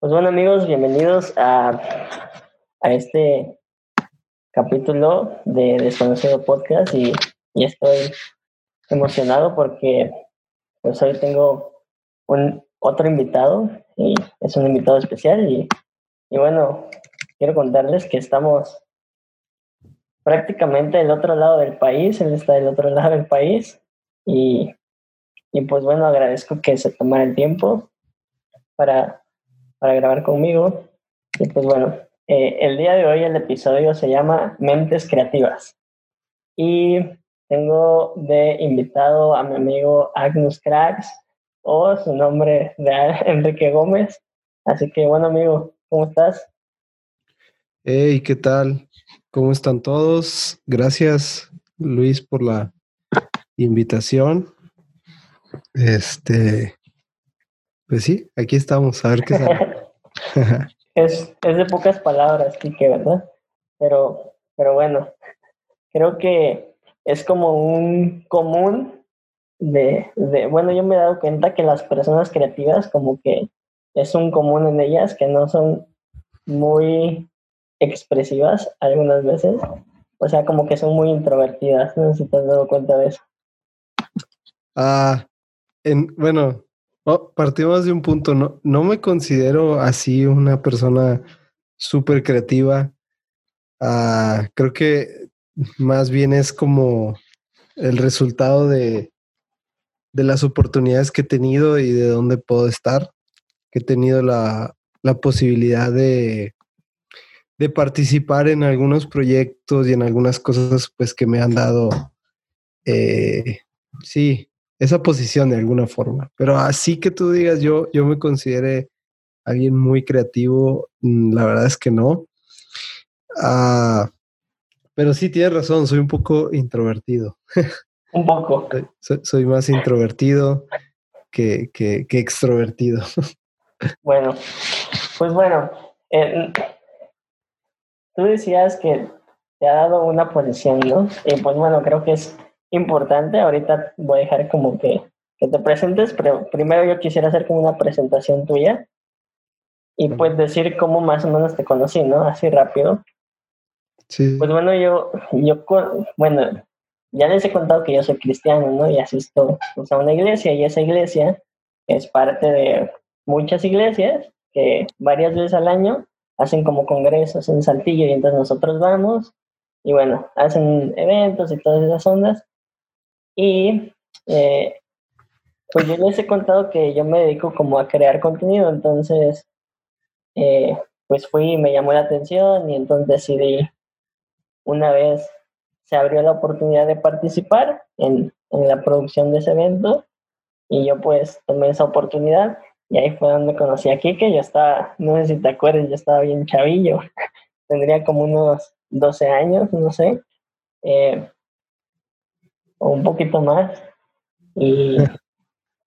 Pues bueno amigos, bienvenidos a, a este capítulo de Desconocido Podcast y, estoy emocionado porque pues hoy tengo un otro invitado y es un invitado especial y, y bueno, quiero contarles que estamos prácticamente del otro lado del país, él está del otro lado del país y, y pues bueno, agradezco que se tomara el tiempo para para grabar conmigo. Y pues bueno, eh, el día de hoy el episodio se llama Mentes Creativas. Y tengo de invitado a mi amigo Agnus Cracks, o su nombre real, Enrique Gómez. Así que bueno, amigo, ¿cómo estás? Hey, ¿qué tal? ¿Cómo están todos? Gracias, Luis, por la invitación. Este, pues sí, aquí estamos, a ver qué sale. es, es de pocas palabras, Kike, ¿verdad? Pero, pero bueno, creo que es como un común de, de, bueno, yo me he dado cuenta que las personas creativas como que es un común en ellas que no son muy expresivas algunas veces, o sea, como que son muy introvertidas, no sé si te has dado cuenta de eso. Ah, en, bueno, Oh, partimos de un punto, no, no me considero así una persona súper creativa. Uh, creo que más bien es como el resultado de, de, las oportunidades que he tenido y de dónde puedo estar, he tenido la, la posibilidad de, de participar en algunos proyectos y en algunas cosas pues que me han dado, eh, sí, esa posición de alguna forma. Pero así que tú digas, yo, yo me considere alguien muy creativo, mm, la verdad es que no. Ah, pero sí tienes razón, soy un poco introvertido. Un poco. soy, más introvertido que, que, que, extrovertido. Bueno, pues bueno, eh, tú decías que te ha dado una posición, ¿no? Y pues bueno, creo que es importante. Ahorita voy a dejar como que, que te presentes, pero primero yo quisiera hacer como una presentación tuya y pues decir cómo más o menos te conocí, ¿no? Así rápido. Sí. Pues bueno, yo, yo, bueno, ya les he contado que yo soy cristiano, ¿no? Y asisto pues, a una iglesia y esa iglesia es parte de muchas iglesias que varias veces al año hacen como congresos en Saltillo y entonces nosotros vamos y bueno, hacen eventos y todas esas ondas y eh, pues yo les he contado que yo me dedico como a crear contenido, entonces eh, pues fui y me llamó la atención y entonces decidí una vez se abrió la oportunidad de participar en, en la producción de ese evento y yo pues tomé esa oportunidad y ahí fue donde conocí a Kike, yo estaba, no sé si te acuerdas, yo estaba bien chavillo, tendría como unos 12 años, no sé. Eh, o un poquito más. Y,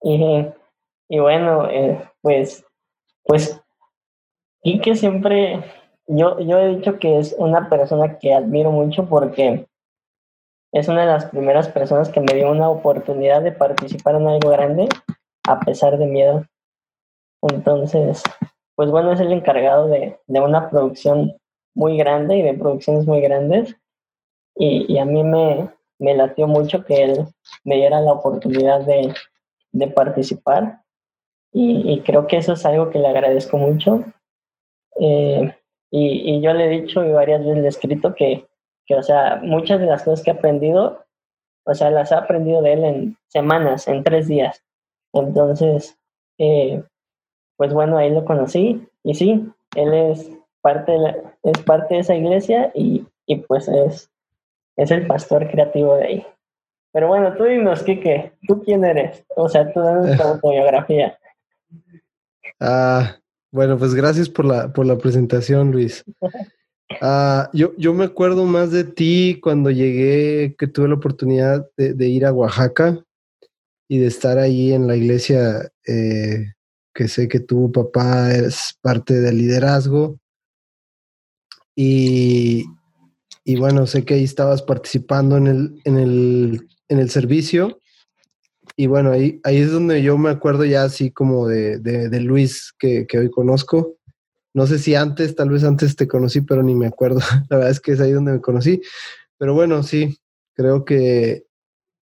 y, bueno, eh, pues, pues, que siempre, yo, yo he dicho que es una persona que admiro mucho porque es una de las primeras personas que me dio una oportunidad de participar en algo grande a pesar de miedo. Entonces, pues bueno, es el encargado de, de una producción muy grande y de producciones muy grandes. Y a mí me, me latió mucho que él me diera la oportunidad de, de participar y, creo que eso es algo que le agradezco mucho. Eh, y, yo le he dicho y varias veces le he escrito que, que, o sea, muchas de las cosas que he aprendido, o sea, las he aprendido de él en semanas, en tres días. Entonces, eh, pues bueno, ahí lo conocí y sí, él es parte de, es parte de esa iglesia y, y pues es es el pastor creativo de ahí. Pero bueno, tú dinos, Kike, ¿tú quién eres? O sea, tú danos tu autobiografía. Ah, bueno, pues gracias por la, por la presentación, Luis. Ah, yo, yo me acuerdo más de ti cuando llegué, que tuve la oportunidad de, ir a Oaxaca y de estar ahí en la iglesia, eh, que sé que tu papá es parte del liderazgo. Y, y bueno, sé que ahí estabas participando en el, en el, en el servicio. Y bueno, ahí, ahí es donde yo me acuerdo ya así como de, de, Luis que, que, hoy conozco. No sé si antes, tal vez antes te conocí, pero ni me acuerdo. La verdad es que es ahí donde me conocí. Pero bueno, sí, creo que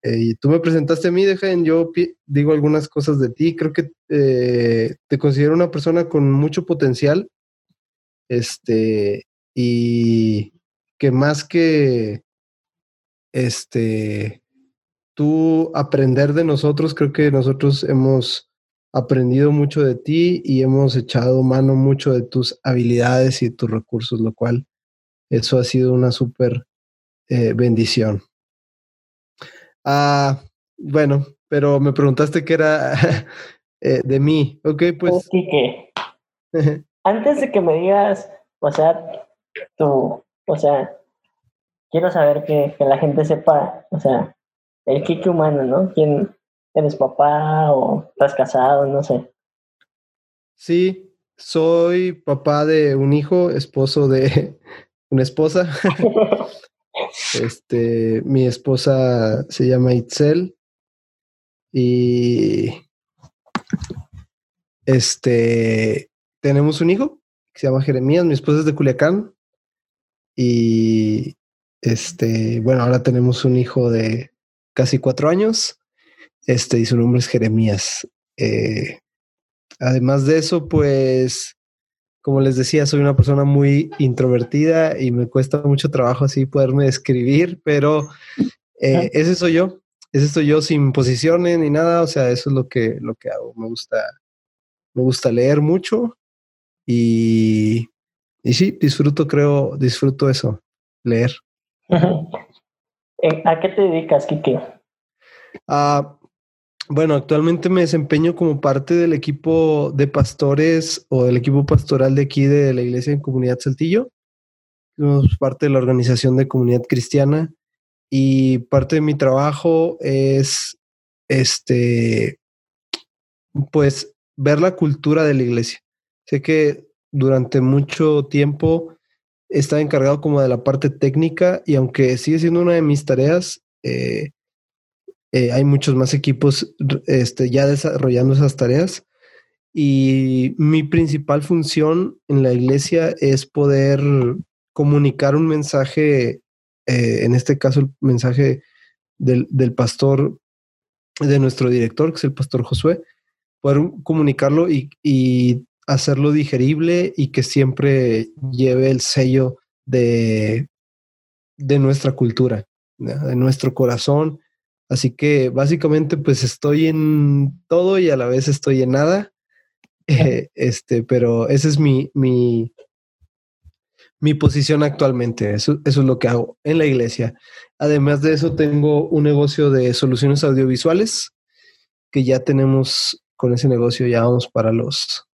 eh, tú me presentaste a mí, dejen, yo digo algunas cosas de ti. Creo que eh, te considero una persona con mucho potencial. Este, y que más que este, tú aprender de nosotros, creo que nosotros hemos aprendido mucho de ti y hemos echado mano mucho de tus habilidades y tus recursos, lo cual eso ha sido una súper eh, bendición. Ah, bueno, pero me preguntaste qué era eh, de mí. Ok, pues. antes de que me digas, o sea, tú, o sea, quiero saber que, que la gente sepa, o sea, el Kike humano, ¿no? ¿Quién, ¿Eres papá o estás casado? No sé. Sí, soy papá de un hijo, esposo de una esposa. este, mi esposa se llama Itzel y este tenemos un hijo que se llama Jeremías, mi esposa es de Culiacán y este, bueno, ahora tenemos un hijo de casi cuatro años este, y su nombre es Jeremías. Eh, además de eso, pues, como les decía, soy una persona muy introvertida y me cuesta mucho trabajo así poderme describir, pero eh, ese soy yo. Ese soy yo sin posiciones ni nada. O sea, eso es lo que, lo que hago. Me gusta, me gusta leer mucho y, y sí, disfruto, creo, disfruto eso, leer. ¿A qué te dedicas, Kike? Ah, bueno, actualmente me desempeño como parte del equipo de pastores o del equipo pastoral de aquí de la Iglesia en Comunidad Saltillo. Somos parte de la organización de comunidad cristiana y parte de mi trabajo es este pues ver la cultura de la iglesia. Sé que durante mucho tiempo he estado encargado como de la parte técnica y aunque sigue siendo una de mis tareas, eh, eh, hay muchos más equipos este, ya desarrollando esas tareas. Y mi principal función en la iglesia es poder comunicar un mensaje, eh, en este caso el mensaje del, del, pastor, de nuestro director, que es el pastor Josué, poder comunicarlo y hacerlo digerible y que siempre lleve el sello de, de nuestra cultura, de nuestro corazón Así que básicamente pues estoy en todo y a la vez estoy en nada. Eh, este, pero esa es mi, mi, mi posición actualmente. Eso, eso es lo que hago en la iglesia. Además de eso, tengo un negocio de soluciones audiovisuales que ya tenemos con ese negocio, ya vamos para los,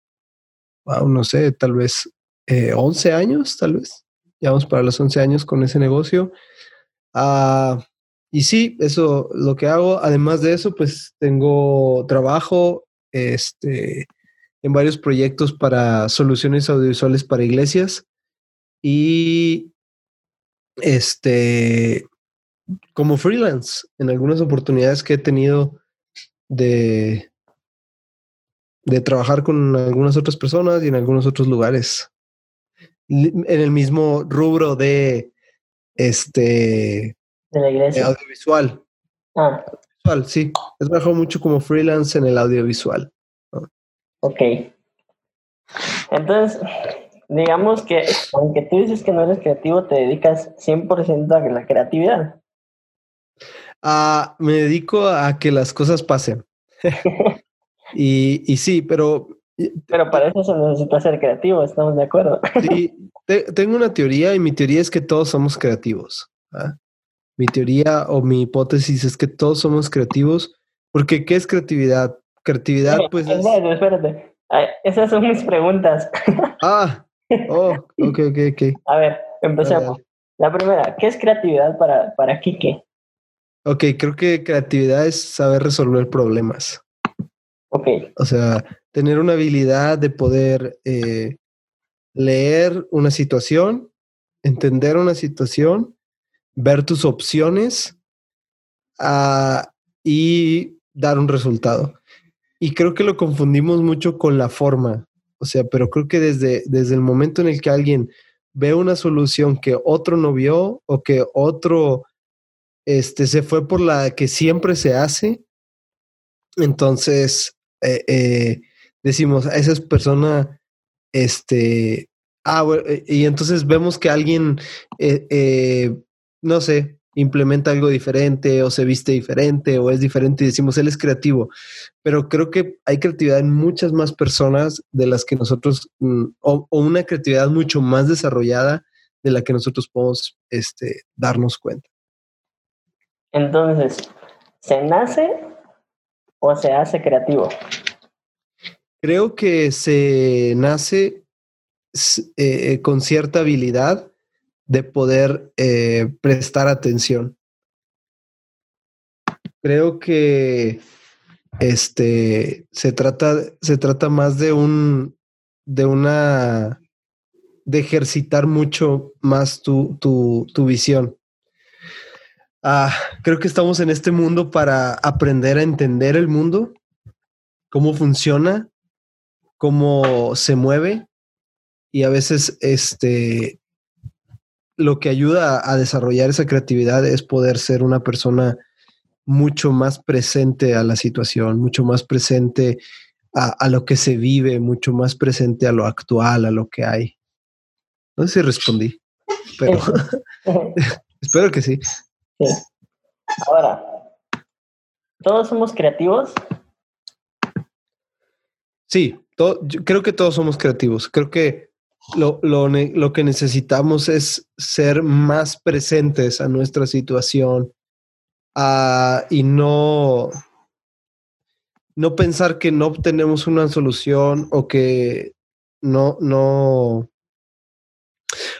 no sé, tal vez eh, 11 años, tal vez. Ya vamos para los 11 años con ese negocio. Ah, y sí, eso lo que hago. Además de eso, pues tengo trabajo este, en varios proyectos para soluciones audiovisuales para iglesias y este como freelance en algunas oportunidades que he tenido de de trabajar con algunas otras personas y en algunos otros lugares en el mismo rubro de este de la iglesia. audiovisual. Ah. Audiovisual, sí. He trabajado mucho como freelance en el audiovisual. Ok. Entonces, digamos que aunque tú dices que no eres creativo, te dedicas 100% a la creatividad. Ah, me dedico a que las cosas pasen. y, y, sí, pero... Pero para eso se necesita ser creativo, estamos de acuerdo. sí, tengo una teoría y mi teoría es que todos somos creativos. ¿ah? mi teoría o mi hipótesis es que todos somos creativos, porque ¿qué es creatividad? Creatividad, pues... Es... Espérate, espérate. esas son mis preguntas. Ah, oh, ok, ok, ok. A ver, empecemos. La primera, ¿qué es creatividad para, para Kike? Ok, creo que creatividad es saber resolver problemas. Ok. O sea, tener una habilidad de poder eh, leer una situación, entender una situación ver tus opciones ah, y dar un resultado. Y creo que lo confundimos mucho con la forma. O sea, pero creo que desde, desde el momento en el que alguien ve una solución que otro no vio o que otro este, se fue por la que siempre se hace, entonces eh, eh, decimos, a esa persona, este, ah, bueno, y entonces vemos que alguien, no sé, implementa algo diferente o se viste diferente o es diferente y decimos, él es creativo. Pero creo que hay creatividad en muchas más personas de las que nosotros, mm, o, una creatividad mucho más desarrollada de la que nosotros podemos este, darnos cuenta. Entonces, ¿se nace o se hace creativo? Creo que se nace eh, con cierta habilidad de poder eh, prestar atención. Creo que este se trata, se trata más de un de una de ejercitar mucho más tu, tu, tu visión. Ah, creo que estamos en este mundo para aprender a entender el mundo, cómo funciona, cómo se mueve y a veces este lo que ayuda a, desarrollar esa creatividad es poder ser una persona mucho más presente a la situación, mucho más presente a, lo que se vive, mucho más presente a lo actual, a lo que hay. No sé si respondí, pero espero que sí. Ahora, ¿todos somos creativos? Sí, creo que todos somos creativos. Creo que lo, lo, lo, que necesitamos es ser más presentes a nuestra situación uh, y no, no pensar que no obtenemos una solución o que no, no.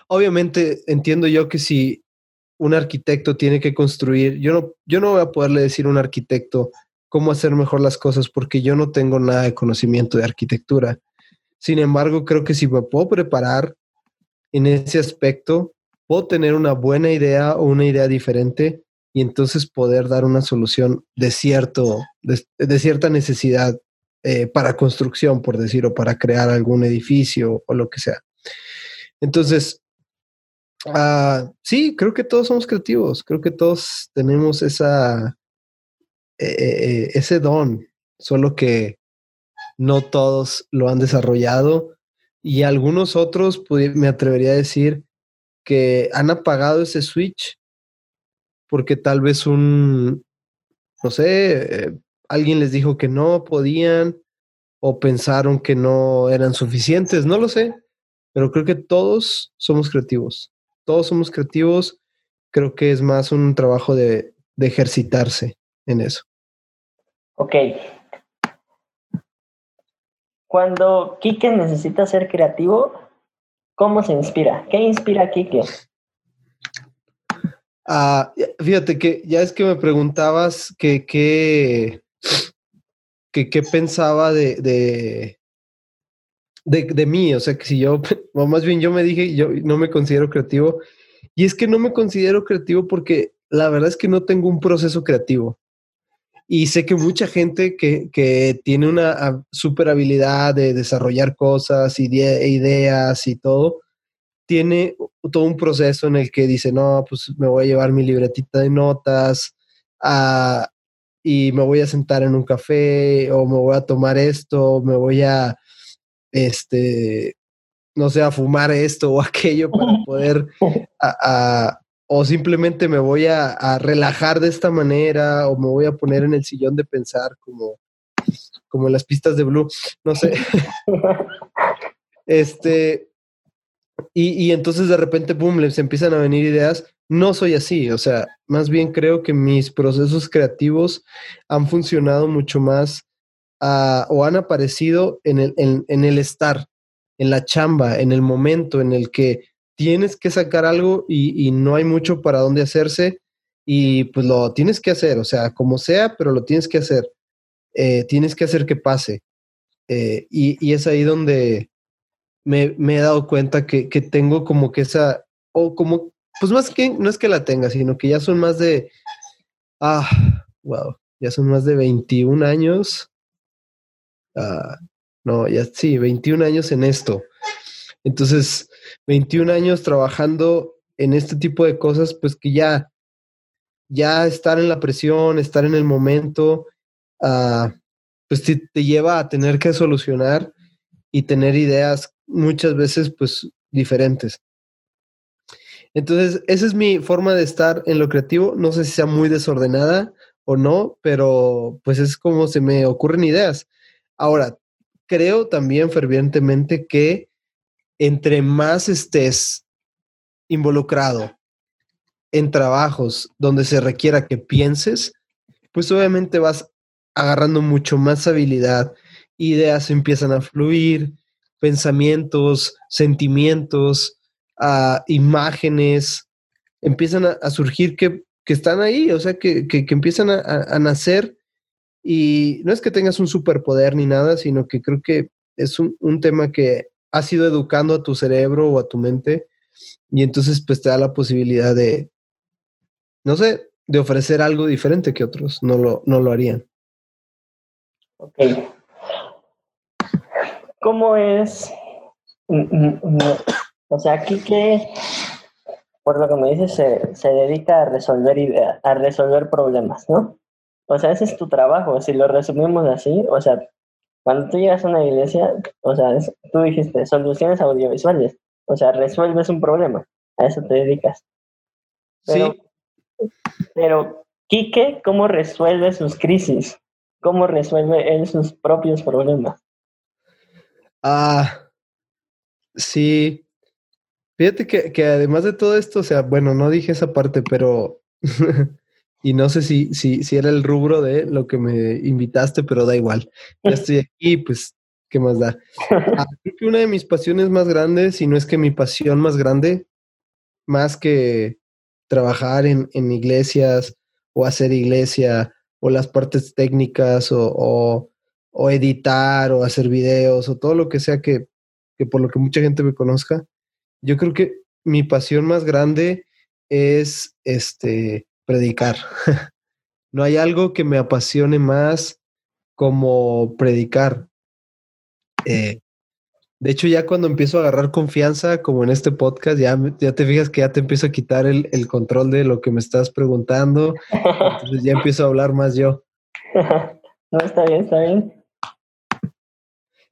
Obviamente entiendo yo que si un arquitecto tiene que construir, yo no, yo no voy a poderle decir a un arquitecto cómo hacer mejor las cosas porque yo no tengo nada de conocimiento de arquitectura. Sin embargo, creo que si me puedo preparar en ese aspecto, puedo tener una buena idea o una idea diferente y entonces poder dar una solución de, cierto, de, cierta necesidad eh, para construcción, por decir, o para crear algún edificio o lo que sea. Entonces, uh, sí, creo que todos somos creativos, creo que todos tenemos esa, eh, eh, ese don, solo que no todos lo han desarrollado y algunos otros me atrevería a decir que han apagado ese switch porque tal vez un, no sé, eh, alguien les dijo que no podían o pensaron que no eran suficientes, no lo sé, pero creo que todos somos creativos, todos somos creativos, creo que es más un trabajo de, de ejercitarse en eso. Ok, cuando Quique necesita ser creativo, ¿cómo se inspira? ¿Qué inspira a Quique? Ah, fíjate que ya es que me preguntabas que qué que, pensaba de, de, de, mí, o sea, que si yo, o más bien yo me dije, yo no me considero creativo, y es que no me considero creativo porque la verdad es que no tengo un proceso creativo. Y sé que mucha gente que, que tiene una ah, super habilidad de desarrollar cosas y e ideas y todo, tiene todo un proceso en el que dice, no, pues me voy a llevar mi libretita de notas ah, y me voy a sentar en un café o me voy a tomar esto, me voy a, este, no sé, a fumar esto o aquello para poder a, o simplemente me voy a, relajar de esta manera o me voy a poner en el sillón de pensar como, como en las pistas de Blue, no sé. este, y, entonces de repente, boom, les empiezan a venir ideas. No soy así, o sea, más bien creo que mis procesos creativos han funcionado mucho más o han aparecido en el, en el estar, en la chamba, en el momento en el que tienes que sacar algo y, no hay mucho para dónde hacerse y pues lo tienes que hacer, o sea, como sea, pero lo tienes que hacer. Eh, tienes que hacer que pase. Eh, y, es ahí donde me, he dado cuenta que, tengo como que esa, o como, pues más que, no es que la tenga, sino que ya son más de, ah, wow, ya son más de 21 años. No, ya sí, 21 años en esto. Entonces, 21 años trabajando en este tipo de cosas, pues que ya, ya estar en la presión, estar en el momento, uh, pues te, te, lleva a tener que solucionar y tener ideas muchas veces pues diferentes. Entonces, esa es mi forma de estar en lo creativo. No sé si sea muy desordenada o no, pero pues es como se me ocurren ideas. Ahora, creo también fervientemente que entre más estés involucrado en trabajos donde se requiera que pienses, pues obviamente vas agarrando mucho más habilidad, ideas empiezan a fluir, pensamientos, sentimientos, uh, imágenes, empiezan a, a surgir que, que, están ahí, o sea, que, que, que empiezan a, a, nacer. Y no es que tengas un superpoder ni nada, sino que creo que es un, un tema que has ido educando a tu cerebro o a tu mente y entonces pues te da la posibilidad de, no sé, de ofrecer algo diferente que otros no lo, no lo harían. Ok. ¿Cómo es? O sea, aquí que, por lo que me dices, se, se dedica a resolver ideas, a resolver problemas, ¿no? O sea, ese es tu trabajo. Si lo resumimos así, o sea, cuando tú llegas a una iglesia, o sea, es, tú dijiste soluciones audiovisuales, o sea, resuelves un problema, a eso te dedicas. Pero, sí. Pero, Quique, ¿cómo resuelve sus crisis? ¿Cómo resuelve él sus propios problemas? Ah, sí. Fíjate que, que además de todo esto, o sea, bueno, no dije esa parte, pero y no sé si, si, si era el rubro de lo que me invitaste, pero da igual. Ya estoy aquí, pues, ¿qué más da? Ah, creo que una de mis pasiones más grandes, y no es que mi pasión más grande, más que trabajar en, en iglesias o hacer iglesia o las partes técnicas o, o, o, editar o hacer videos o todo lo que sea que, que por lo que mucha gente me conozca, yo creo que mi pasión más grande es este predicar. no hay algo que me apasione más como predicar. Eh, de hecho, ya cuando empiezo a agarrar confianza, como en este podcast, ya, ya te fijas que ya te empiezo a quitar el, el control de lo que me estás preguntando. Entonces ya empiezo a hablar más yo. No, está bien, está bien.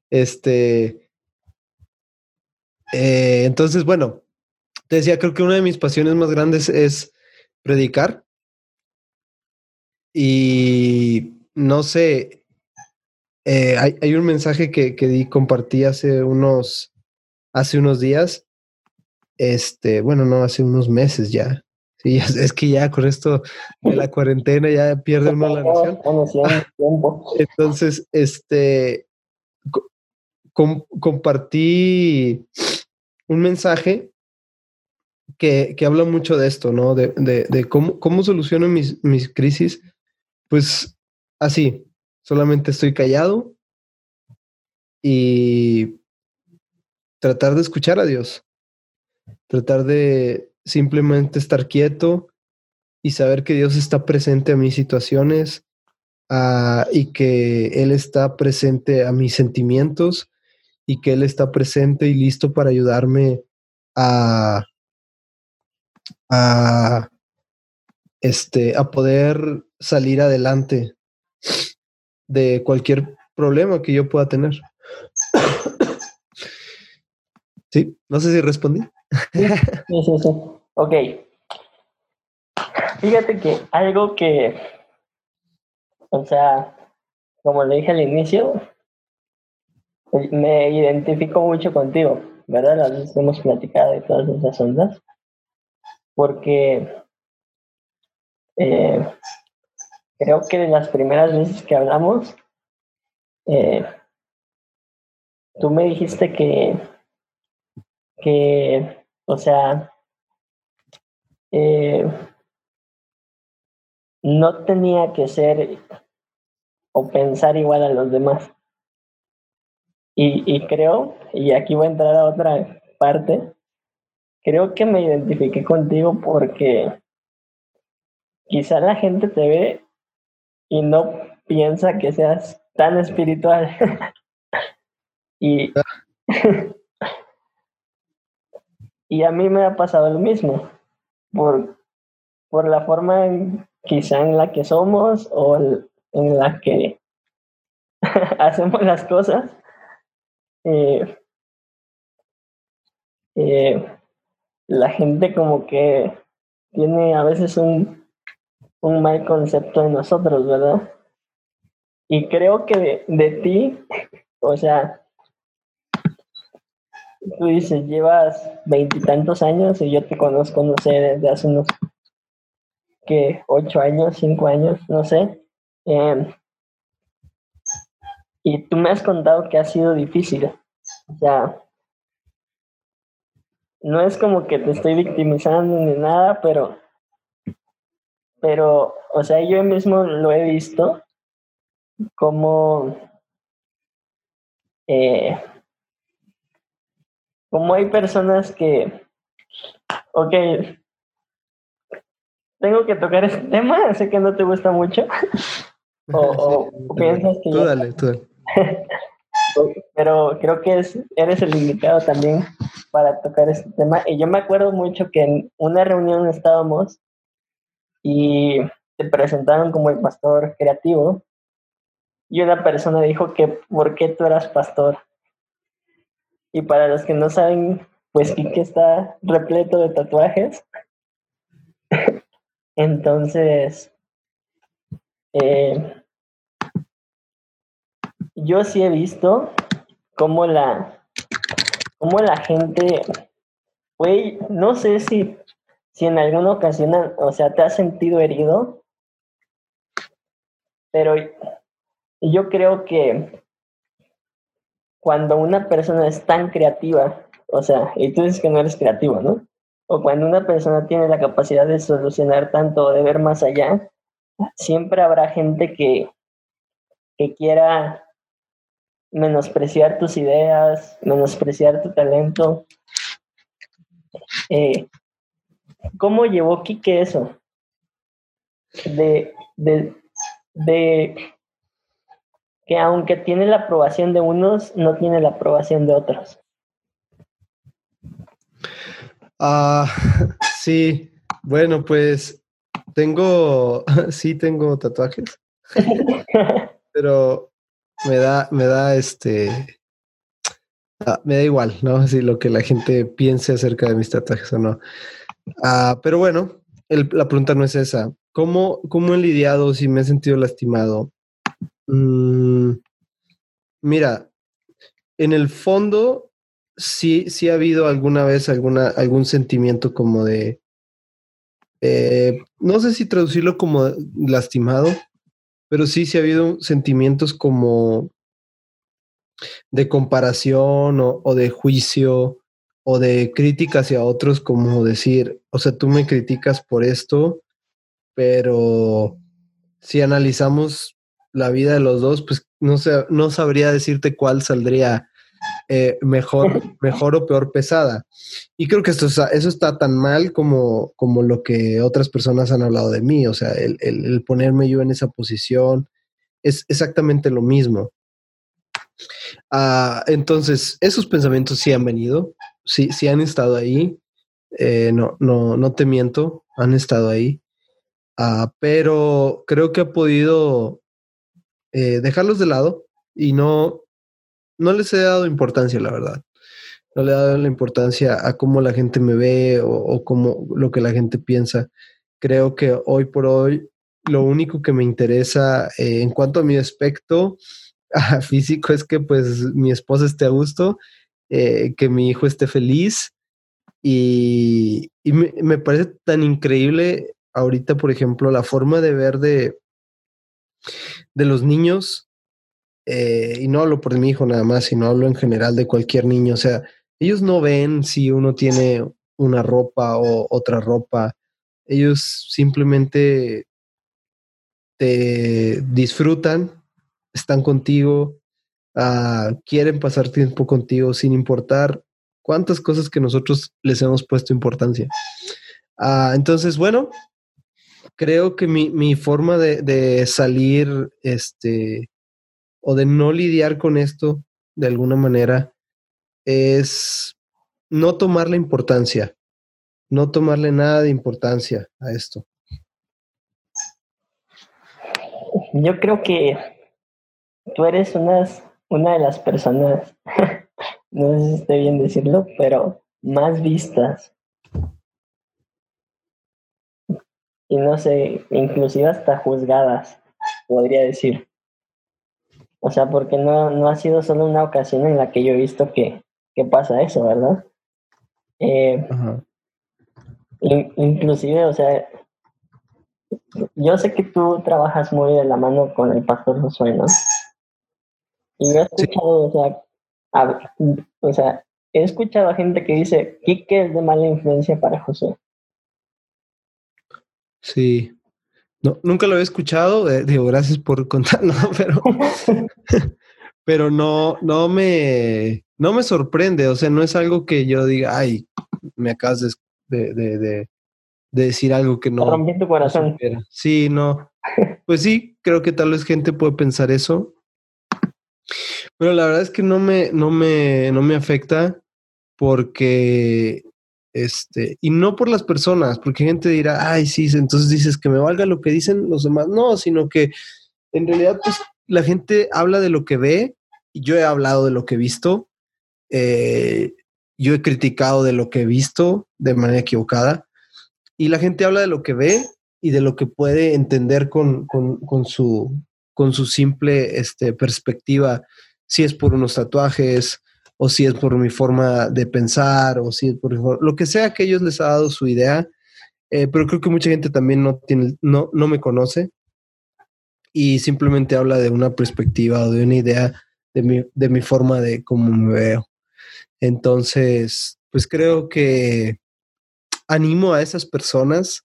Este. Eh, entonces, bueno, te decía, creo que una de mis pasiones más grandes es predicar. Y no sé, eh, hay, hay, un mensaje que, que di, compartí hace unos, hace unos días. Este, bueno, no, hace unos meses ya. Sí, es que ya con esto de la cuarentena ya pierde uno la noción. Entonces, este, com compartí un mensaje que, que, habla mucho de esto, ¿no? De, de, de cómo, cómo soluciono mis, mis crisis pues así, solamente estoy callado y tratar de escuchar a Dios, tratar de simplemente estar quieto y saber que Dios está presente a mis situaciones uh, y que Él está presente a mis sentimientos y que Él está presente y listo para ayudarme a, a, este, a poder salir adelante de cualquier problema que yo pueda tener. Sí, no sé si respondí. Sí, sí, sí. Ok. Fíjate que algo que, o sea, como le dije al inicio, me identifico mucho contigo, ¿verdad? Las veces hemos platicado de todas esas ondas, porque eh, creo que de las primeras veces que hablamos, eh, tú me dijiste que, que o sea, eh, no tenía que ser o pensar igual a los demás. Y, y creo, y aquí voy a entrar a otra parte, creo que me identifiqué contigo porque quizá la gente te ve y no piensa que seas tan espiritual. Y, y a mí me ha pasado lo mismo, por, por la forma quizá en la que somos o en la que hacemos las cosas. Eh, eh, la gente como que tiene a veces un, un mal concepto de nosotros, ¿verdad? Y creo que de, ti, o sea, tú dices, llevas veintitantos años y yo te conozco, no sé, desde hace unos, que ocho años, cinco años, no sé. Em, y tú me has contado que ha sido difícil. O sea, no es como que te estoy victimizando ni nada, pero, pero, o sea, yo mismo lo he visto como, eh, como hay personas que, ok, tengo que tocar este tema, sé que no te gusta mucho, o, piensas que... Tú dale, tú dale. pero creo que es, eres el indicado también para tocar este tema. Y yo me acuerdo mucho que en una reunión estábamos y te presentaron como el pastor creativo y una persona dijo que por qué tú eras pastor. Y para los que no saben, pues Kike está repleto de tatuajes. Entonces, eh, yo sí he visto cómo la, cómo la gente, güey, no sé si, si en alguna ocasión, o sea, te has sentido herido, pero yo creo que cuando una persona es tan creativa, o sea, y tú dices que no eres creativo, ¿no? O cuando una persona tiene la capacidad de solucionar tanto, de ver más allá, siempre habrá gente que, que quiera menospreciar tus ideas, menospreciar tu talento. Eh, ¿Cómo llevó Quique eso? De, de, de que aunque tiene la aprobación de unos, no tiene la aprobación de otros. Ah, sí, bueno, pues tengo, sí tengo tatuajes, pero me da, me da este, ah, me da igual, ¿no? Si lo que la gente piense acerca de mis tatuajes o no. Ah, pero bueno, la pregunta no es esa. ¿Cómo, ¿Cómo he lidiado si me he sentido lastimado? Mm, mira, en el fondo sí, sí ha habido alguna vez alguna, algún sentimiento como de, eh, no sé si traducirlo como lastimado, pero sí, sí ha habido sentimientos como de comparación o, de juicio o de crítica hacia otros, como decir, o sea, tú me criticas por esto, pero si analizamos la vida de los dos, pues no, sé, no sabría decirte cuál saldría eh, mejor, mejor o peor pesada. Y creo que esto, eso está tan mal como, como lo que otras personas han hablado de mí. O sea, el, ponerme yo en esa posición es exactamente lo mismo. Ah, entonces, esos pensamientos sí han venido, sí, sí han estado ahí. Eh, no, no, no te miento, han estado ahí. Ah, pero creo que he podido eh, dejarlos de lado y no, no les he dado importancia, la verdad. No le he dado la importancia a cómo la gente me ve o, cómo lo que la gente piensa. Creo que hoy por hoy lo único que me interesa eh, en cuanto a mi aspecto físico es que pues mi esposa esté a gusto, eh, que mi hijo esté feliz y, me, me, parece tan increíble ahorita, por ejemplo, la forma de ver de, de los niños eh, y no hablo por mi hijo nada más, sino hablo en general de cualquier niño. O sea, ellos no ven si uno tiene una ropa o otra ropa. Ellos simplemente te disfrutan, están contigo, ah, quieren pasar tiempo contigo sin importar cuántas cosas que nosotros les hemos puesto importancia. Ah, entonces, bueno, creo que mi, mi forma de, de, salir este, o de no lidiar con esto de alguna manera, es no tomarle importancia, no tomarle nada de importancia a esto. Yo creo que tú eres unas, una de las personas, no sé si esté bien decirlo, pero más vistas. Y no sé, inclusive hasta juzgadas, podría decir. O sea, porque no, no ha sido solo una ocasión en la que yo he visto que, que pasa eso, ¿verdad? Eh, inclusive, o sea, yo sé que tú trabajas muy de la mano con el pastor Josué, ¿no? Y yo he escuchado, o, sea, o sea, he escuchado a gente que dice, que es de mala influencia para Josué. Sí. No, nunca lo he escuchado, eh, digo, gracias por contarlo, pero, pero no, no me, no me sorprende, o sea, no es algo que yo diga, ay, me acabas de, de, de, decir algo que no. Rompió tu corazón. sí, no. Pues sí, creo que tal vez gente puede pensar eso. Pero la verdad es que no me, no me, no me afecta porque este, y no por las personas, porque gente dirá, ay, sí, entonces dices que me valga lo que dicen los demás. No, sino que en realidad, pues la gente habla de lo que ve, y yo he hablado de lo que he visto, eh, yo he criticado de lo que he visto de manera equivocada, y la gente habla de lo que ve y de lo que puede entender con, con, su, con su simple este, perspectiva, si es por unos tatuajes, o si es por mi forma de pensar, o si es por lo que sea que ellos les ha dado su idea, eh, pero creo que mucha gente también no, tiene, no, no me conoce y simplemente habla de una perspectiva o de una idea de mi, de mi forma de cómo me veo. Entonces, pues creo que animo a esas personas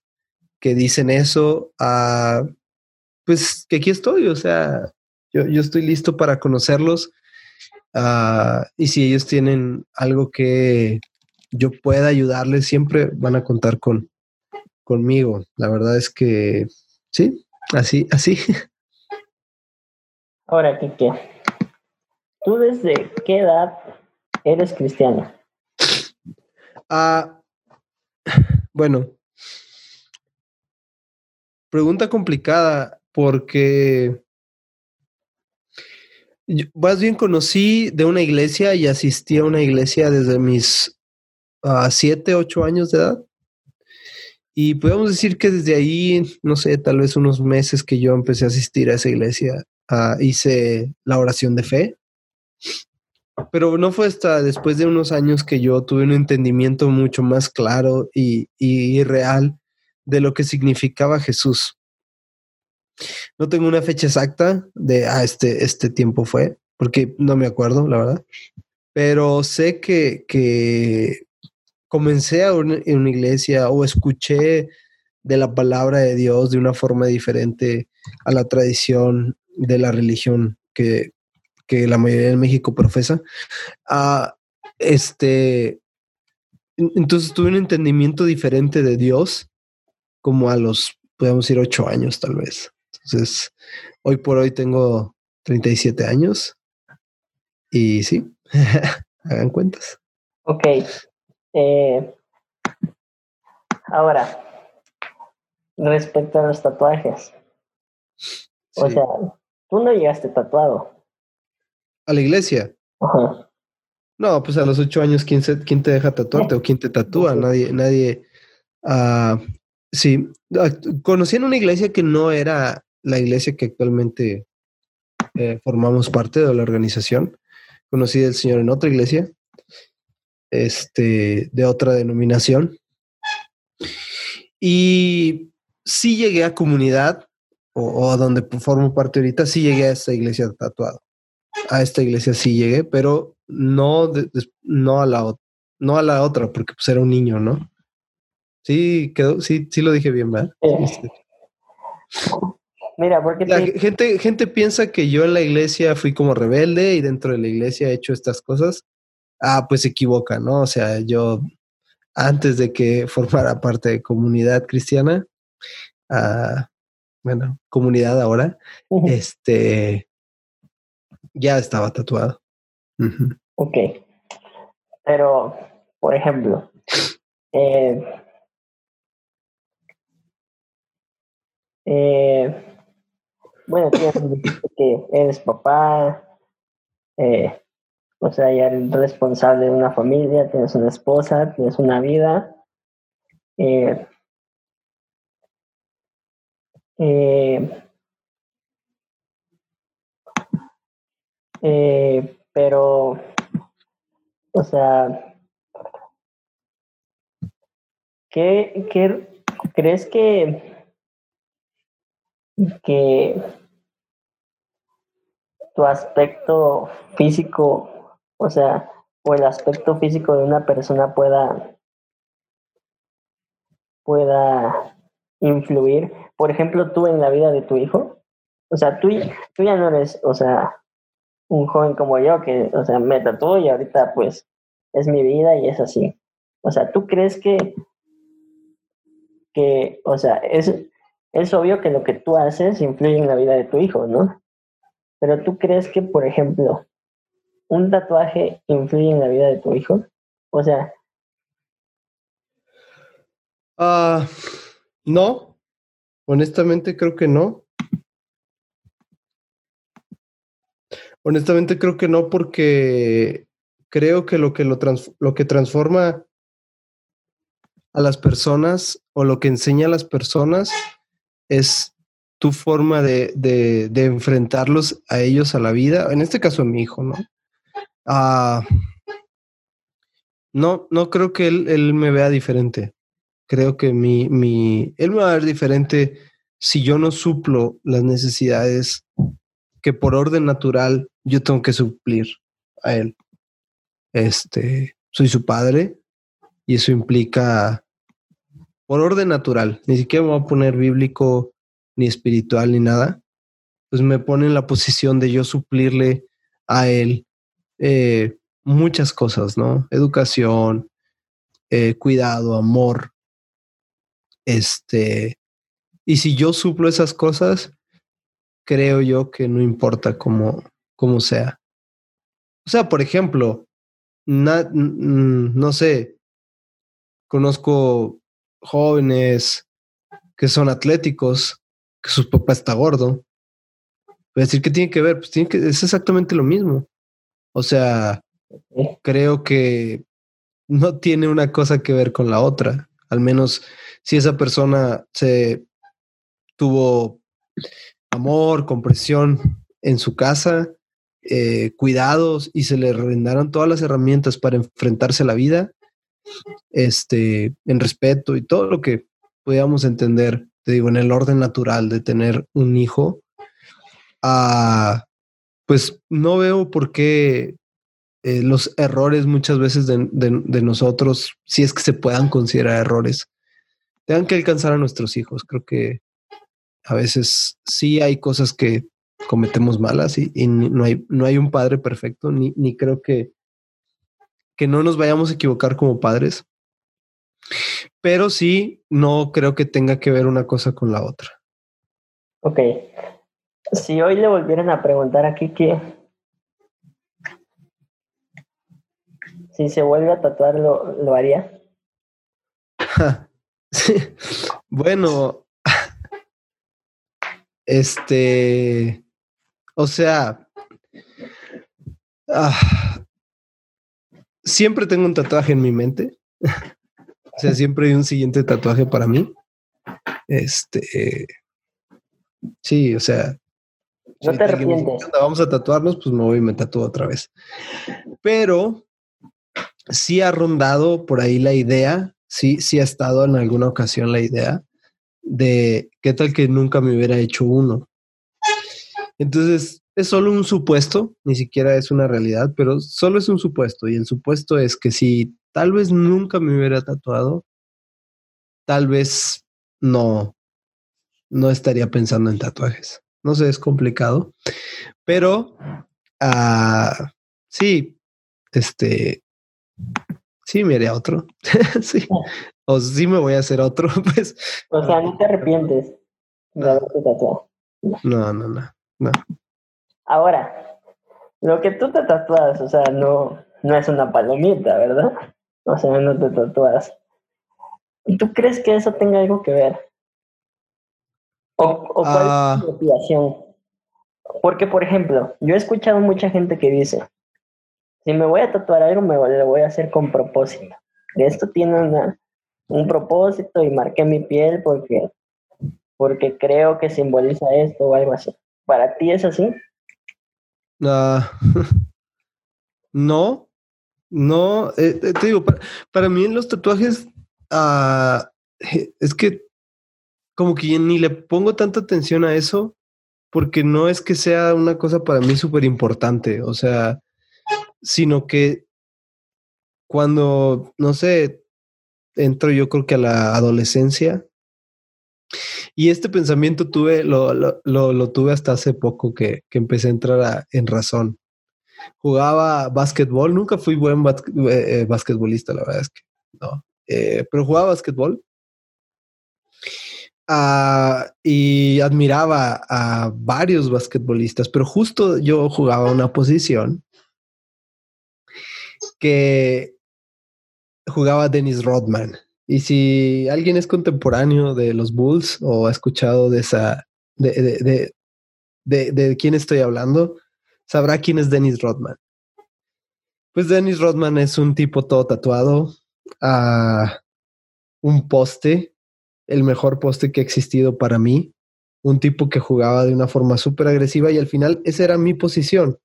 que dicen eso a, pues que aquí estoy, o sea, yo, yo estoy listo para conocerlos. Uh, y si ellos tienen algo que yo pueda ayudarles, siempre van a contar con conmigo. La verdad es que sí, así, así. Ahora, Kike, ¿tú desde qué edad eres cristiano? Ah, bueno, pregunta complicada porque más bien conocí de una iglesia y asistí a una iglesia desde mis uh, siete, ocho años de edad. Y podemos decir que desde ahí, no sé, tal vez unos meses que yo empecé a asistir a esa iglesia, Ah, hice la oración de fe. Pero no fue hasta después de unos años que yo tuve un entendimiento mucho más claro y, y real de lo que significaba Jesús. No tengo una fecha exacta de ah, este, este tiempo fue, porque no me acuerdo, la verdad. Pero sé que, que comencé a una, en una iglesia o escuché de la palabra de Dios de una forma diferente a la tradición de la religión que, la mayoría de México profesa. Ah, este, entonces tuve un entendimiento diferente de Dios como a los, podemos decir, ocho años tal vez. Entonces, hoy por hoy tengo 37 años y sí, hagan cuentas. Ok. Eh, ahora, respecto a los tatuajes. O sea, Tú no llegaste tatuado. ¿A la iglesia? Ajá. No, pues a los ocho años, ¿quién, quién te deja tatuarte o quién te tatúa? Nadie, nadie. Uh, sí, conocí en una iglesia que no era la iglesia que actualmente eh, formamos parte de la organización. Conocí al Señor en otra iglesia, este, de otra denominación. Y sí llegué a comunidad, o, donde formo parte ahorita, sí llegué a esta iglesia tatuado. A esta iglesia sí llegué, pero no, no, a, la, no a la otra, porque pues era un niño, ¿no? Sí, quedó, sí, sí lo dije bien, ¿verdad? Este. Mira, porque la gente, gente piensa que yo en la iglesia fui como rebelde y dentro de la iglesia he hecho estas cosas. Ah, pues se equivoca, ¿no? O sea, yo antes de que formara parte de comunidad cristiana, ah, bueno, comunidad ahora, este, ya estaba tatuado. Ok. Pero, por ejemplo, eh, eh, bueno, que eres papá, eh, o sea, ya eres responsable de una familia, tienes una esposa, tienes una vida. Eh, eh, eh, pero, o sea, ¿qué, qué crees que, que tu aspecto físico, o sea, o el aspecto físico de una persona pueda pueda influir, por ejemplo, tú en la vida de tu hijo. O sea, tú, tú ya no eres, o sea, un joven como yo que, o sea, me tatuó y ahorita pues es mi vida y es así. O sea, ¿tú crees que, que o sea, es, es obvio que lo que tú haces influye en la vida de tu hijo, ¿no? Pero tú crees que, por ejemplo, un tatuaje influye en la vida de tu hijo? O sea... Ah, no, honestamente creo que no. Honestamente creo que no porque creo que lo que, lo, lo que transforma a las personas o lo que enseña a las personas es tu forma de, de, enfrentarlos a ellos a la vida, en este caso a mi hijo, ¿no? Ah, no, no creo que él, él, me vea diferente. Creo que mi, mi, él me va a ver diferente si yo no suplo las necesidades que por orden natural yo tengo que suplir a él. Este, soy su padre y eso implica por orden natural, ni siquiera me voy a poner bíblico ni espiritual ni nada, pues me pone en la posición de yo suplirle a él eh, muchas cosas, ¿no? Educación, eh, cuidado, amor. Este, y si yo suplo esas cosas, creo yo que no importa cómo, cómo sea. O sea, por ejemplo, no sé, conozco jóvenes que son atléticos, que su papá está gordo. Voy a decir, ¿qué tiene que ver? Pues tiene que, es exactamente lo mismo. O sea, creo que no tiene una cosa que ver con la otra. Al menos si esa persona se tuvo amor, compresión en su casa, eh, cuidados y se le rendaron todas las herramientas para enfrentarse a la vida, este, en respeto y todo lo que podíamos entender, te digo, en el orden natural de tener un hijo, ah, pues no veo por qué eh, los errores muchas veces de, de, nosotros, si es que se puedan considerar errores, tengan que alcanzar a nuestros hijos. Creo que a veces sí hay cosas que cometemos malas y, y no, hay, no hay un padre perfecto, ni, ni creo que que no nos vayamos a equivocar como padres, pero sí no creo que tenga que ver una cosa con la otra. Ok. Si hoy le volvieran a preguntar aquí que si se vuelve a tatuar, ¿lo, haría? sí. Bueno, este, o sea, ah, siempre tengo un tatuaje en mi mente. o sea, siempre hay un siguiente tatuaje para mí. Este. Sí, o sea. No te arrepientes. Vamos a tatuarnos, pues me voy y me tatúo otra vez. Pero sí ha rondado por ahí la idea, sí, sí ha estado en alguna ocasión la idea de qué tal que nunca me hubiera hecho uno. Entonces, es solo un supuesto, ni siquiera es una realidad, pero solo es un supuesto. Y el supuesto es que si tal vez nunca me hubiera tatuado, tal vez no, no estaría pensando en tatuajes. No sé, es complicado, pero uh, sí, este, sí me haría otro. sí. O sí me voy a hacer otro, pues. O sea, no te arrepientes de haberte tatuado. No, no, no, no. Ahora, lo que tú te tatuas, o sea, no, no es una palomita, ¿verdad? O sea, no te tatuas. ¿Tú crees que eso tenga algo que ver? ¿O, o cuál es Ah. tu motivación? Porque, por ejemplo, yo he escuchado mucha gente que dice, si me voy a tatuar algo, me lo voy a hacer con propósito. Esto tiene una, un propósito y marqué mi piel porque, porque creo que simboliza esto o algo así. ¿Para ti es así? Ah, no, no, eh, eh, te digo, para, para mí los tatuajes, ah, es que como que ni le pongo tanta atención a eso, porque no es que sea una cosa para mí súper importante, o sea, sino que cuando, no sé, entro yo creo que a la adolescencia, y este pensamiento tuve, lo, lo, tuve hasta hace poco que, que empecé a entrar en razón jugaba básquetbol, nunca fui buen bas- eh, basquetbolista, la verdad es que no, Eh, pero jugaba básquetbol Ah, y admiraba a varios basquetbolistas, pero justo yo jugaba una posición que jugaba Dennis Rodman. Y si alguien es contemporáneo de los Bulls o ha escuchado de esa, de, de, de, de, quién estoy hablando, sabrá quién es Dennis Rodman. Pues Dennis Rodman es un tipo todo tatuado, a un poste, el mejor poste que ha existido para mí, un tipo que jugaba de una forma súper agresiva y al final esa era mi posición.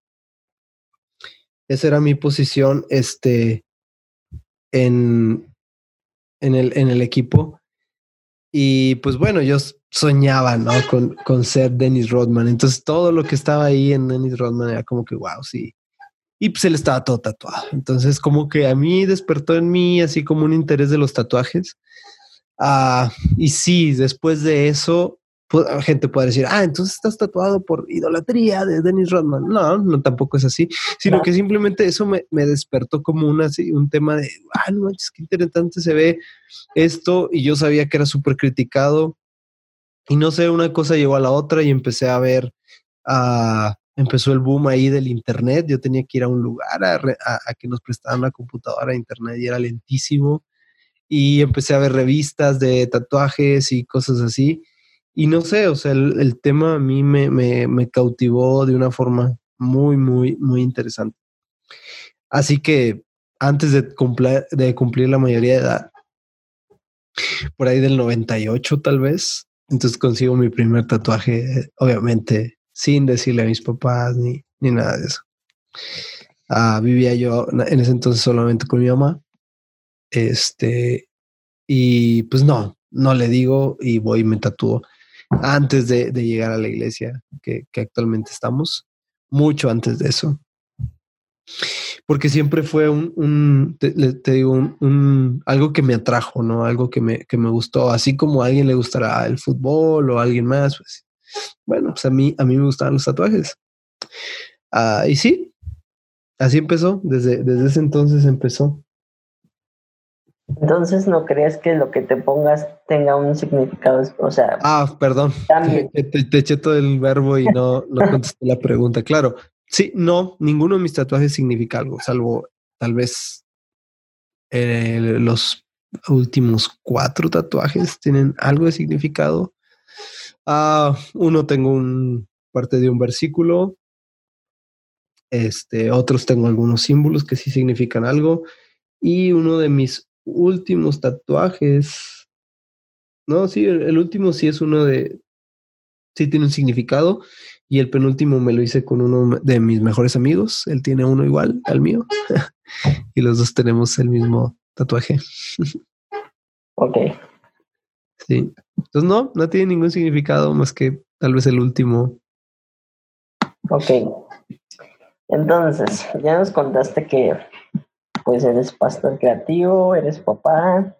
Esa era mi posición este, en, en, el, en el equipo. Y pues bueno, yo soñaba ¿no? con, con ser Dennis Rodman. Entonces todo lo que estaba ahí en Dennis Rodman era como que, wow, sí, y pues él estaba todo tatuado. Entonces, como que a mí despertó en mí así como un interés de los tatuajes. Uh, y sí, después de eso, gente puede decir, ah, entonces estás tatuado por idolatría de Dennis Rodman. No, no tampoco es así, sino no. que simplemente eso me, me despertó como una, un tema de, ah, no manches, qué interesante se ve esto. Y yo sabía que era súper criticado. Y no sé, una cosa llegó a la otra y empecé a ver a. Uh, empezó el boom ahí del internet. Yo tenía que ir a un lugar a, a, a, que nos prestaran una computadora a internet y era lentísimo. Y empecé a ver revistas de tatuajes y cosas así. Y no sé, o sea, el, tema a mí me, me, cautivó de una forma muy, muy, muy interesante. Así que antes de cumplir, de cumplir la mayoría de edad, por ahí del 98 tal vez, entonces consigo mi primer tatuaje, obviamente sin decirle a mis papás ni, ni nada de eso. Uh, vivía yo en ese entonces solamente con mi mamá. Este, y pues no, no le digo y voy y me tatúo antes de, llegar a la iglesia que, actualmente estamos, mucho antes de eso. Porque siempre fue un, te, digo, un, algo que me atrajo, ¿no? Algo que me, que me gustó, así como a alguien le gustará el fútbol o a alguien más, pues bueno, pues a mí, a mí me gustaban los tatuajes. Uh, y sí, así empezó, desde, desde ese entonces empezó. Entonces, ¿no crees que lo que te pongas tenga un significado? O sea, ah, perdón, te, te, te, eché todo el verbo y no, no contesté la pregunta. Claro, sí, no, ninguno de mis tatuajes significa algo, salvo tal vez eh, los últimos cuatro tatuajes tienen algo de significado. Uh, uno tengo un parte de un versículo. Este, otros tengo algunos símbolos que sí significan algo. Y uno de mis últimos tatuajes. No, sí, el, el último sí es uno de. Sí tiene un significado. Y el penúltimo me lo hice con uno de mis mejores amigos. Él tiene uno igual al mío. y los dos tenemos el mismo tatuaje. ok. Sí. Entonces no, no tiene ningún significado más que tal vez el último. Ok. Entonces, ya nos contaste que pues eres pastor creativo, eres papá,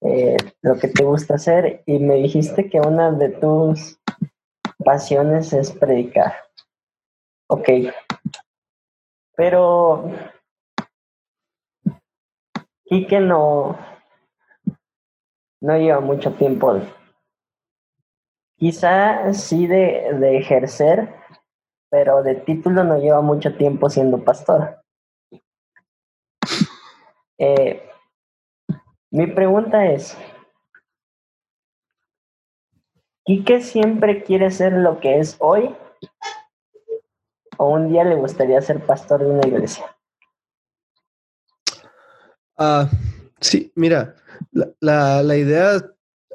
eh, lo que te gusta hacer y me dijiste que una de tus pasiones es predicar. Ok. Pero y que no no lleva mucho tiempo. Quizá sí de, de ejercer, pero de título no lleva mucho tiempo siendo pastor. Eh, mi pregunta es, ¿Quique siempre quiere ser lo que es hoy? ¿O un día le gustaría ser pastor de una iglesia? Ah, sí, mira, la, la, idea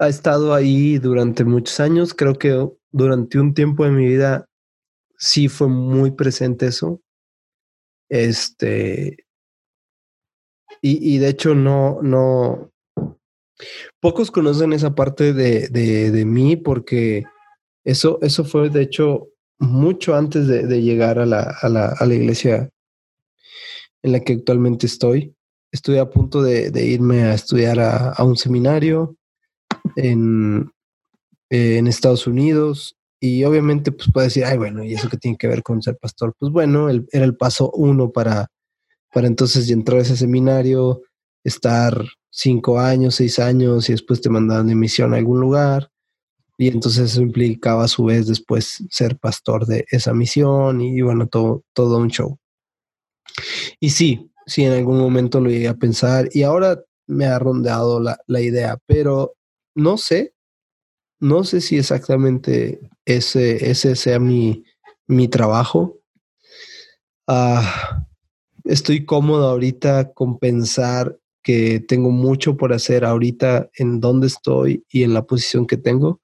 ha estado ahí durante muchos años. Creo que durante un tiempo de mi vida sí fue muy presente eso. Este. Y, y de hecho, no, no. Pocos conocen esa parte de, de, de mí porque eso, eso fue, de hecho, mucho antes de, de llegar a la, a, la, a la iglesia en la que actualmente estoy. Estoy a punto de, irme a estudiar a, a un seminario en, en, Estados Unidos y obviamente pues puede decir, ay bueno, ¿y eso qué tiene que ver con ser pastor? Pues bueno, era el paso uno para, para entonces entrar a ese seminario, estar cinco años, seis años y después te mandaban de misión a algún lugar. Y entonces eso implicaba a su vez después ser pastor de esa misión y bueno, todo, todo un show. Y sí, sí, en algún momento lo llegué a pensar y ahora me ha rondeado la, la idea, pero no sé, no sé si exactamente ese, ese sea mi, mi trabajo. Uh, estoy cómodo ahorita con pensar que tengo mucho por hacer ahorita en donde estoy y en la posición que tengo.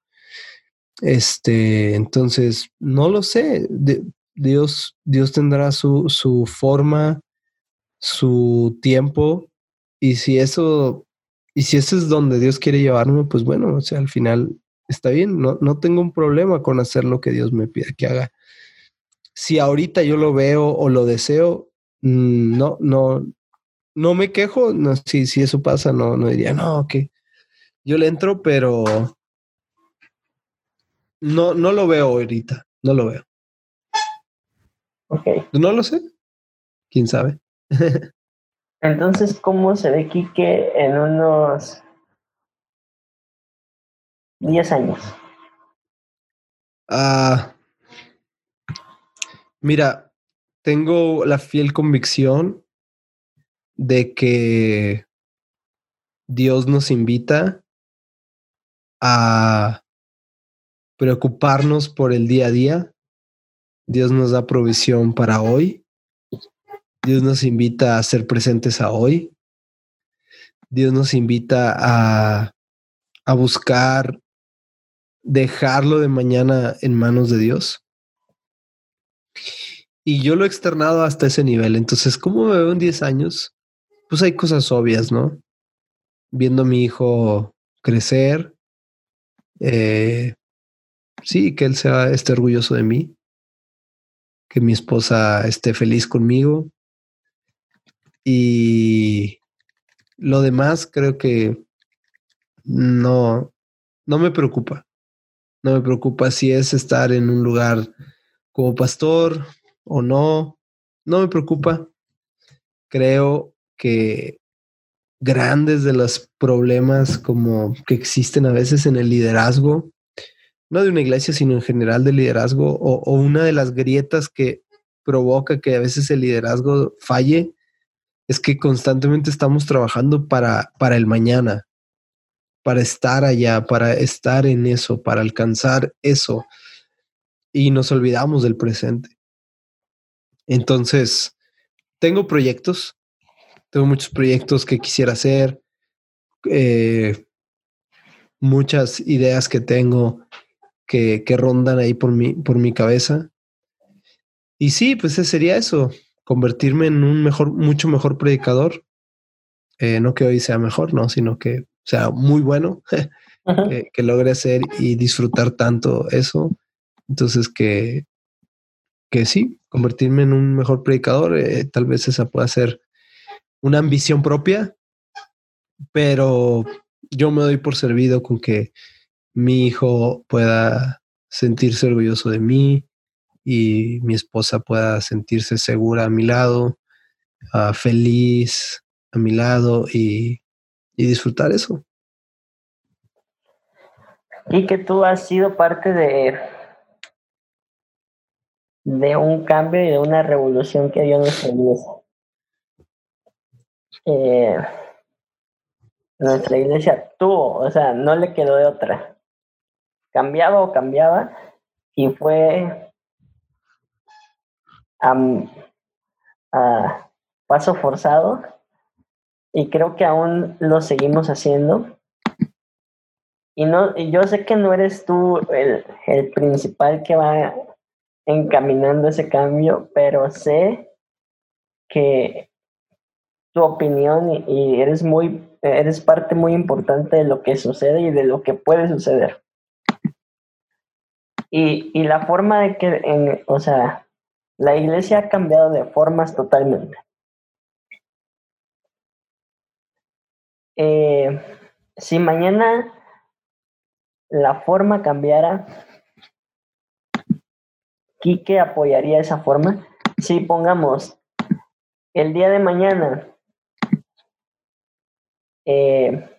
Este, entonces, no lo sé. Dios, Dios tendrá su, su forma, su tiempo, y si eso, y si eso es donde Dios quiere llevarme, pues bueno, o sea, al final está bien, no, no tengo un problema con hacer lo que Dios me pide que haga. Si ahorita yo lo veo o lo deseo, no, no, no me quejo, no, si, si eso pasa, no, no diría, no, que yo le entro, pero no, no lo veo ahorita, no lo veo. Ok. No lo sé. ¿Quién sabe? Entonces, ¿cómo se ve Quique en unos 10 años? Ah, mira, tengo la fiel convicción de que Dios nos invita a preocuparnos por el día a día. Dios nos da provisión para hoy. Dios nos invita a ser presentes a hoy. Dios nos invita a, a buscar dejarlo de mañana en manos de Dios. Y yo lo he externado hasta ese nivel. Entonces, ¿cómo me veo en 10 años? pues hay cosas obvias, ¿no? Viendo a mi hijo crecer, eh, sí, que él sea, esté orgulloso de mí, que mi esposa esté feliz conmigo y lo demás creo que no, no me preocupa. No me preocupa si es estar en un lugar como pastor o no. No me preocupa. Creo que grandes de los problemas como que existen a veces en el liderazgo, no de una iglesia, sino en general del liderazgo, o, una de las grietas que provoca que a veces el liderazgo falle, es que constantemente estamos trabajando para, para el mañana, para estar allá, para estar en eso, para alcanzar eso, y nos olvidamos del presente. Entonces, tengo proyectos, tengo muchos proyectos que quisiera hacer, eh, muchas ideas que tengo que, que, rondan ahí por mi, por mi cabeza. Y sí, pues sería eso, convertirme en un mejor, mucho mejor predicador. Eh, no que hoy sea mejor, no, sino que sea muy bueno, que, que, logre hacer y disfrutar tanto eso. Entonces que, que sí, convertirme en un mejor predicador, eh, tal vez esa pueda ser una ambición propia, pero yo me doy por servido con que mi hijo pueda sentirse orgulloso de mí y mi esposa pueda sentirse segura a mi lado, uh, feliz a mi lado y, y disfrutar eso. Y que tú has sido parte de de un cambio y de una revolución que dio nuestra iglesia. Eh, nuestra iglesia tuvo, o sea, no le quedó de otra. Cambiaba o cambiaba y fue a paso forzado y creo que aún lo seguimos haciendo. Y no, yo sé que no eres tú el, el principal que va encaminando ese cambio, pero sé que tu opinión y, eres muy, eres parte muy importante de lo que sucede y de lo que puede suceder. Y, y la forma de que, en, o sea, la iglesia ha cambiado de formas totalmente. Eh, si mañana la forma cambiara, Quique apoyaría esa forma. Si pongamos el día de mañana, eh,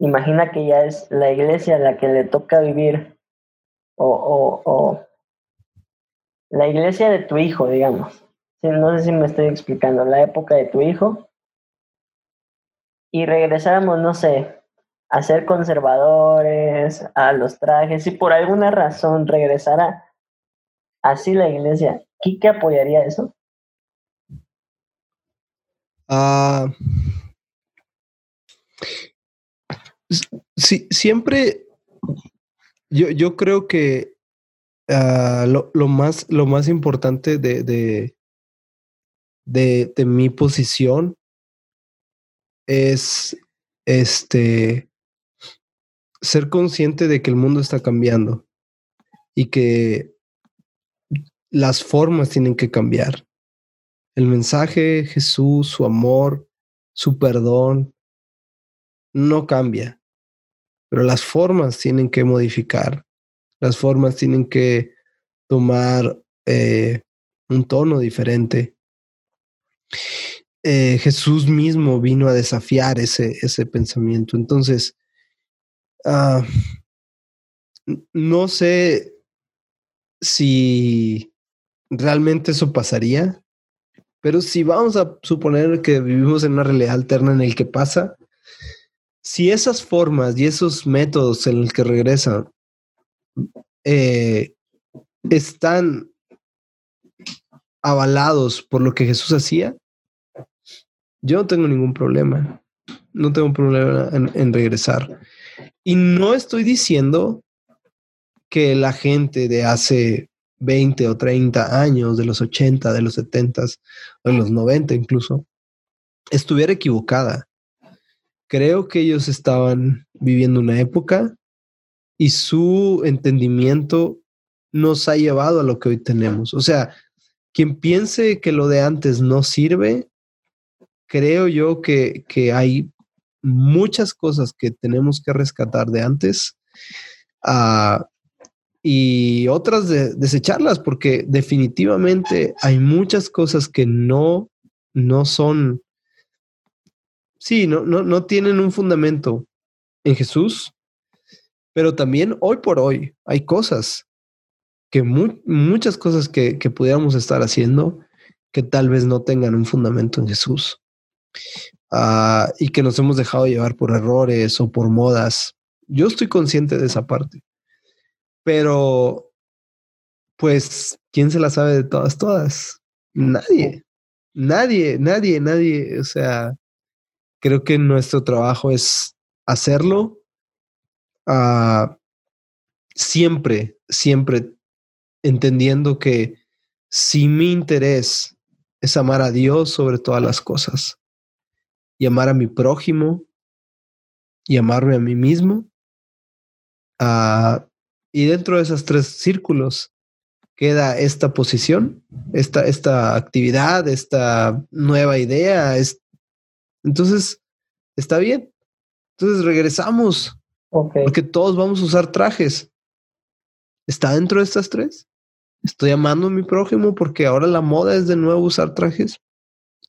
imagina que ya es la iglesia la que le toca vivir, o, o, la iglesia de tu hijo, digamos. No sé si me estoy explicando, la época de tu hijo. Y regresáramos, no sé, a ser conservadores, a los trajes, si por alguna razón regresara así la iglesia, ¿qué apoyaría eso? Ah, sí, siempre yo, yo creo que ah, lo, más, lo más importante de, de, de, mi posición es este ser consciente de que el mundo está cambiando y que las formas tienen que cambiar. El mensaje, Jesús, su amor, su perdón, no cambia, pero las formas tienen que modificar, las formas tienen que tomar eh, un tono diferente. Eh, Jesús mismo vino a desafiar ese, ese pensamiento. Entonces, ah, no sé si realmente eso pasaría. Pero si vamos a suponer que vivimos en una realidad alterna en el que pasa, si esas formas y esos métodos en los que regresan eh, están avalados por lo que Jesús hacía, yo no tengo ningún problema. No tengo problema en regresar. Y no estoy diciendo que la gente de hace 20 o 30 años, de los 80, de los 70, de los 90 incluso, estuviera equivocada. Creo que ellos estaban viviendo una época y su entendimiento nos ha llevado a lo que hoy tenemos. O sea, quien piense que lo de antes no sirve, creo yo que, que hay muchas cosas que tenemos que rescatar de antes. Uh, y otras de, desecharlas, porque definitivamente hay muchas cosas que no, no son, sí, no, no, no tienen un fundamento en Jesús, pero también hoy por hoy hay cosas que muchas cosas que, que pudiéramos estar haciendo que tal vez no tengan un fundamento en Jesús. Ah, y que nos hemos dejado llevar por errores o por modas. Yo estoy consciente de esa parte. Pero, pues, ¿quién se la sabe de todas, todas? Nadie, nadie, nadie, nadie. O sea, creo que nuestro trabajo es hacerlo uh, siempre, siempre entendiendo que si mi interés es amar a Dios sobre todas las cosas y amar a mi prójimo y amarme a mí mismo, uh, y dentro de esos tres círculos queda esta posición, esta, esta actividad, esta nueva idea. Es... Entonces, está bien. Entonces regresamos. Porque todos vamos a usar trajes. ¿Está dentro de estas tres? Estoy amando a mi prójimo porque ahora la moda es de nuevo usar trajes.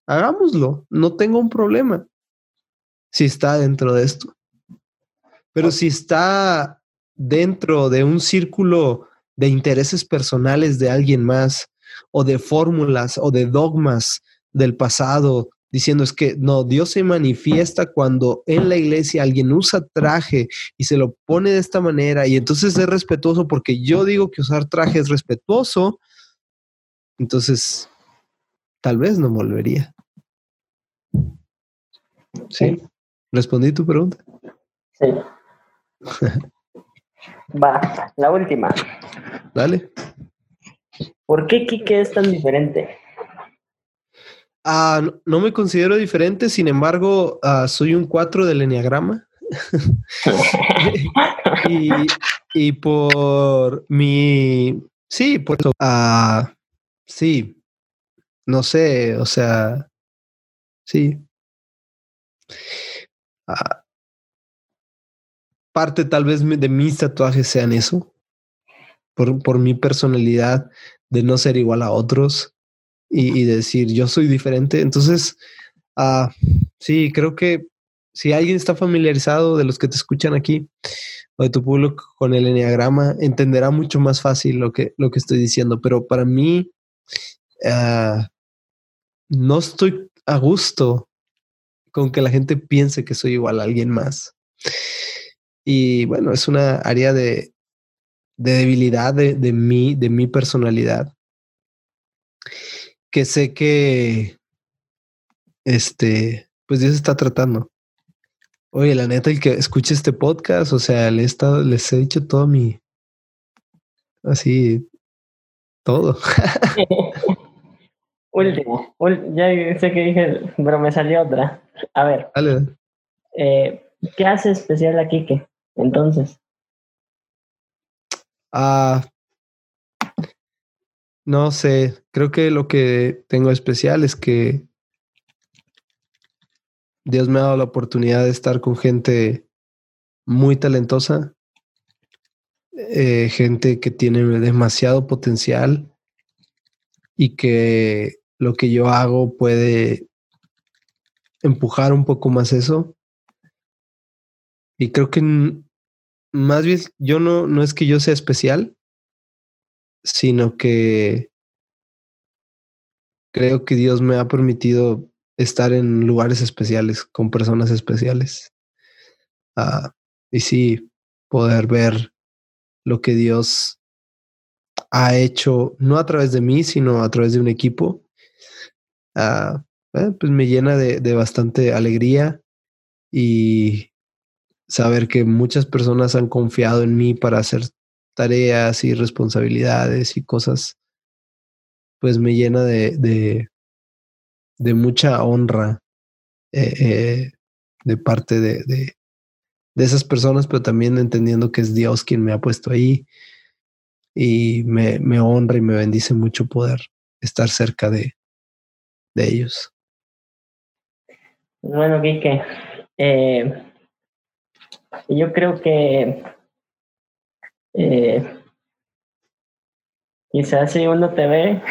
Hagámoslo. No tengo un problema. Si está dentro de esto. Pero si está dentro de un círculo de intereses personales de alguien más o de fórmulas o de dogmas del pasado, diciendo es que no, Dios se manifiesta cuando en la iglesia alguien usa traje y se lo pone de esta manera y entonces es respetuoso porque yo digo que usar traje es respetuoso, entonces tal vez no volvería. ¿Sí? ¿Respondí tu pregunta? Sí. Va, la última. Dale. ¿Por qué Kike es tan diferente? Ah, no, me considero diferente, sin embargo, ah, soy un 4 del Enneagrama. y, por mi. Sí, por eso. Ah, sí. No sé, o sea. Sí. Parte tal vez de mis tatuajes sean eso. Por, por mi personalidad de no ser igual a otros y, decir yo soy diferente. Entonces, uh, sí, creo que si alguien está familiarizado de los que te escuchan aquí o de tu público con el enneagrama, entenderá mucho más fácil lo que, lo que estoy diciendo. Pero para mí, uh, no estoy a gusto con que la gente piense que soy igual a alguien más. Y bueno, es una área de, de debilidad de, de, mí, de mi personalidad que sé que este, pues Dios está tratando. Oye, la neta, el que escuche este podcast, o sea, le he estado, les he dicho todo mi, así, todo. Último, ya sé que dije, pero me salió otra. A ver. Eh, ¿Qué hace especial a Kike? Entonces. Ah, no sé, creo que lo que tengo especial es que Dios me ha dado la oportunidad de estar con gente muy talentosa, eh, gente que tiene demasiado potencial y que lo que yo hago puede empujar un poco más eso. Y creo que más bien yo no, no es que yo sea especial, sino que creo que Dios me ha permitido estar en lugares especiales, con personas especiales. Ah, y sí, poder ver lo que Dios ha hecho, no a través de mí, sino a través de un equipo, uh, pues me llena de, de bastante alegría y saber que muchas personas han confiado en mí para hacer tareas y responsabilidades y cosas, pues me llena de, de, mucha honra eh, eh, de parte de, de, de, esas personas, pero también entendiendo que es Dios quien me ha puesto ahí y me, me honra y me bendice mucho poder estar cerca de, de ellos. Bueno, Quique, eh, yo creo que eh, quizás si uno te ve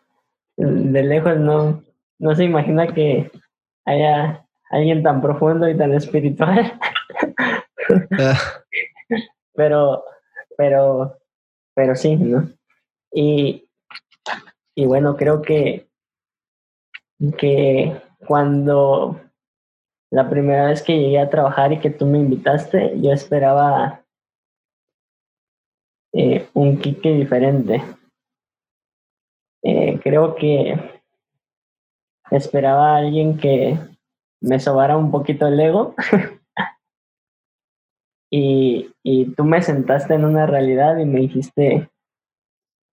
de lejos no, no se imagina que haya alguien tan profundo y tan espiritual. Pero, pero, pero sí, ¿no? Y, y bueno, creo que, que cuando la primera vez que llegué a trabajar y que tú me invitaste, yo esperaba eh, un Kike diferente. Eh, creo que esperaba a alguien que me sobara un poquito el ego y, y tú me sentaste en una realidad y me dijiste,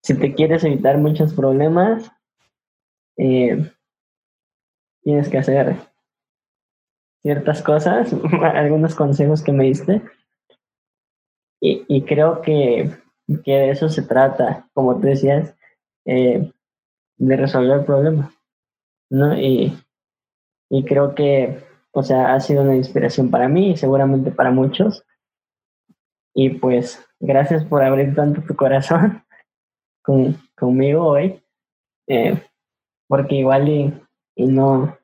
si te quieres evitar muchos problemas, eh, tienes que hacer ciertas cosas, algunos consejos que me diste y, creo que, que, de eso se trata, como tú decías, eh, de resolver problemas, ¿no? Y, y creo que, o sea, ha sido una inspiración para mí y seguramente para muchos. Y pues, gracias por abrir tanto tu corazón con, conmigo hoy, eh, porque igual y, y, no,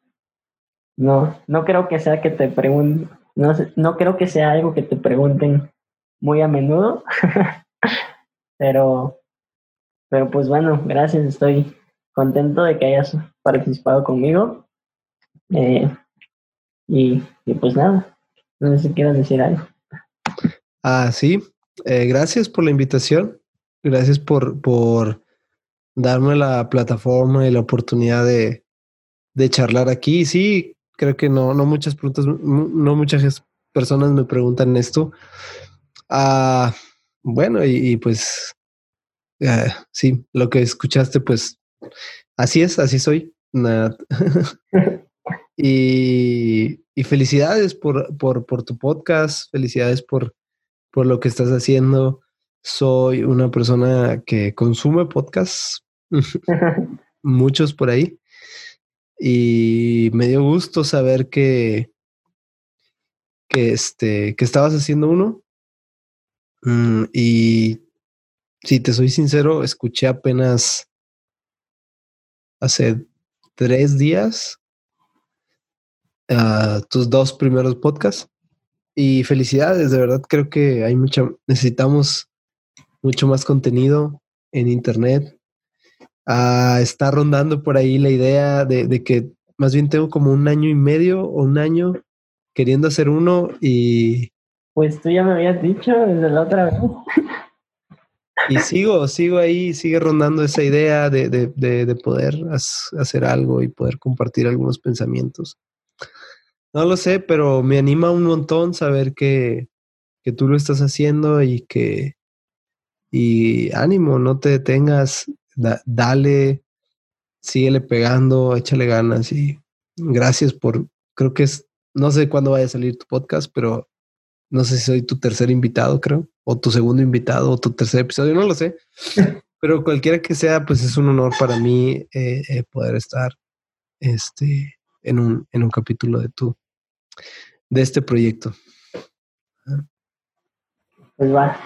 no, no creo que sea que te pregunten, no, no creo que sea algo que te pregunten muy a menudo. Pero, pero pues bueno, gracias, estoy contento de que hayas participado conmigo. Eh, y, pues nada, no sé si quieras decir algo. Ah, sí, eh, gracias por la invitación, gracias por, por darme la plataforma y la oportunidad de, de charlar aquí. Sí, creo que no, no muchas preguntas, no muchas personas me preguntan esto. Ah, bueno, y, pues eh, sí, lo que escuchaste, pues así es, así soy. y, y, felicidades por, por, por, tu podcast, felicidades por, por lo que estás haciendo. Soy una persona que consume podcasts, muchos por ahí. Y me dio gusto saber que, que, este, que estabas haciendo uno. Mm, y si te soy sincero, escuché apenas hace tres días uh, tus dos primeros podcasts. Y felicidades, de verdad creo que hay mucha, necesitamos mucho más contenido en internet. Uh, está rondando por ahí la idea de, de, que más bien tengo como un año y medio o un año queriendo hacer uno y... Pues tú ya me habías dicho desde la otra vez. Y sigo, sigo ahí, sigue rondando esa idea de, de, de, poder hacer algo y poder compartir algunos pensamientos. No lo sé, pero me anima un montón saber que, que tú lo estás haciendo y que, y ánimo, no te detengas, dale, síguele pegando, échale ganas y gracias por, creo que es, no sé cuándo vaya a salir tu podcast, pero no sé si soy tu tercer invitado, creo, o tu segundo invitado, o tu tercer episodio, no lo sé. Pero cualquiera que sea, pues es un honor para mí eh, eh, poder estar este, en, un, en un capítulo de tu, de este proyecto. Pues va.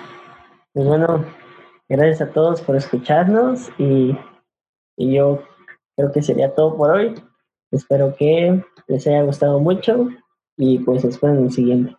Pues bueno, gracias a todos por escucharnos y, y yo creo que sería todo por hoy. Espero que les haya gustado mucho y pues esperen el siguiente.